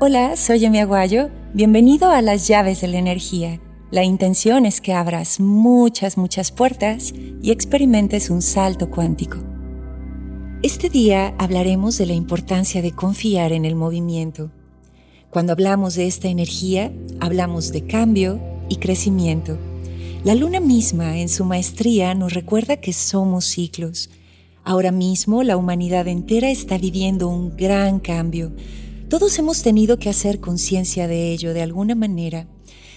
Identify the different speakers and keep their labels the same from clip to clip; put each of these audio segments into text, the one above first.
Speaker 1: Hola, soy Emi Aguayo. Bienvenido a las llaves de la energía. La intención es que abras muchas, muchas puertas y experimentes un salto cuántico. Este día hablaremos de la importancia de confiar en el movimiento. Cuando hablamos de esta energía, hablamos de cambio y crecimiento. La luna misma en su maestría nos recuerda que somos ciclos. Ahora mismo la humanidad entera está viviendo un gran cambio. Todos hemos tenido que hacer conciencia de ello de alguna manera.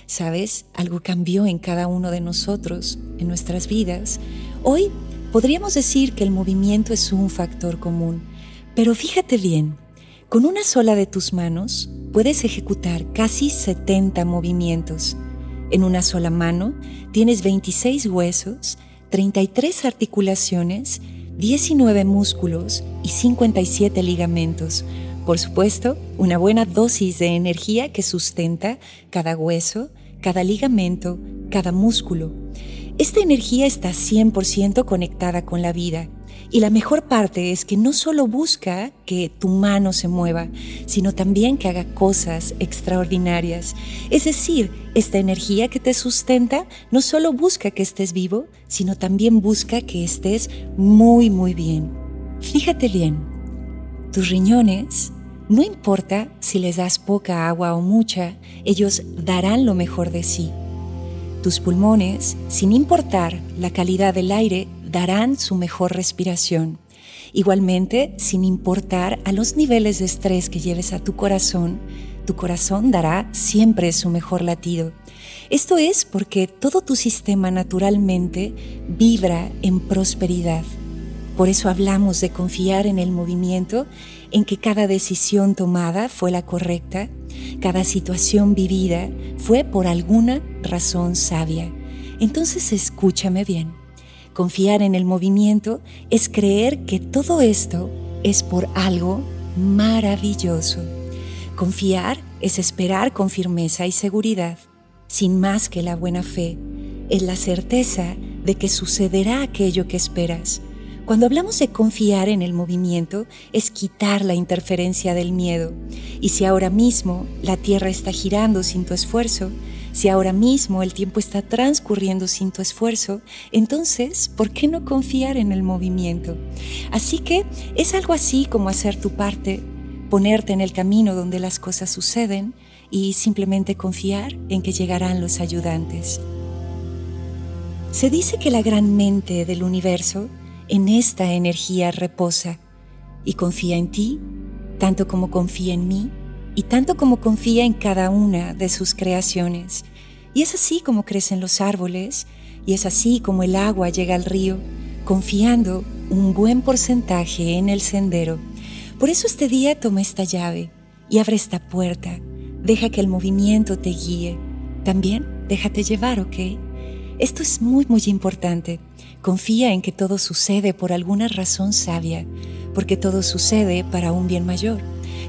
Speaker 1: ¿Sabes? Algo cambió en cada uno de nosotros, en nuestras vidas. Hoy podríamos decir que el movimiento es un factor común. Pero fíjate bien, con una sola de tus manos puedes ejecutar casi 70 movimientos. En una sola mano tienes 26 huesos, 33 articulaciones, 19 músculos y 57 ligamentos. Por supuesto, una buena dosis de energía que sustenta cada hueso, cada ligamento, cada músculo. Esta energía está 100% conectada con la vida y la mejor parte es que no solo busca que tu mano se mueva, sino también que haga cosas extraordinarias. Es decir, esta energía que te sustenta no solo busca que estés vivo, sino también busca que estés muy, muy bien. Fíjate bien, tus riñones, no importa si les das poca agua o mucha, ellos darán lo mejor de sí. Tus pulmones, sin importar la calidad del aire, darán su mejor respiración. Igualmente, sin importar a los niveles de estrés que lleves a tu corazón, tu corazón dará siempre su mejor latido. Esto es porque todo tu sistema naturalmente vibra en prosperidad. Por eso hablamos de confiar en el movimiento, en que cada decisión tomada fue la correcta, cada situación vivida fue por alguna razón sabia. Entonces escúchame bien. Confiar en el movimiento es creer que todo esto es por algo maravilloso. Confiar es esperar con firmeza y seguridad, sin más que la buena fe. Es la certeza de que sucederá aquello que esperas. Cuando hablamos de confiar en el movimiento, es quitar la interferencia del miedo. Y si ahora mismo la Tierra está girando sin tu esfuerzo, si ahora mismo el tiempo está transcurriendo sin tu esfuerzo, entonces, ¿por qué no confiar en el movimiento? Así que es algo así como hacer tu parte, ponerte en el camino donde las cosas suceden y simplemente confiar en que llegarán los ayudantes. Se dice que la gran mente del universo en esta energía reposa y confía en ti, tanto como confía en mí y tanto como confía en cada una de sus creaciones. Y es así como crecen los árboles, y es así como el agua llega al río, confiando un buen porcentaje en el sendero. Por eso este día toma esta llave y abre esta puerta. Deja que el movimiento te guíe. También déjate llevar, ¿ok? Esto es muy, muy importante. Confía en que todo sucede por alguna razón sabia, porque todo sucede para un bien mayor.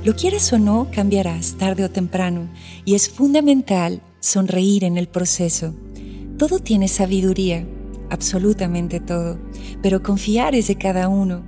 Speaker 1: Lo quieras o no, cambiarás tarde o temprano y es fundamental sonreír en el proceso. Todo tiene sabiduría, absolutamente todo, pero confiar es de cada uno.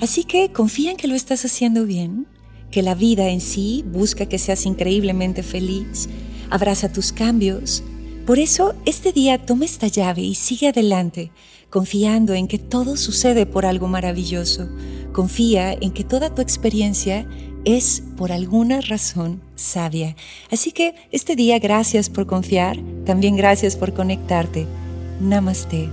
Speaker 1: Así que confía en que lo estás haciendo bien, que la vida en sí busca que seas increíblemente feliz, abraza tus cambios. Por eso, este día toma esta llave y sigue adelante, confiando en que todo sucede por algo maravilloso. Confía en que toda tu experiencia es por alguna razón sabia. Así que este día gracias por confiar, también gracias por conectarte. Namaste.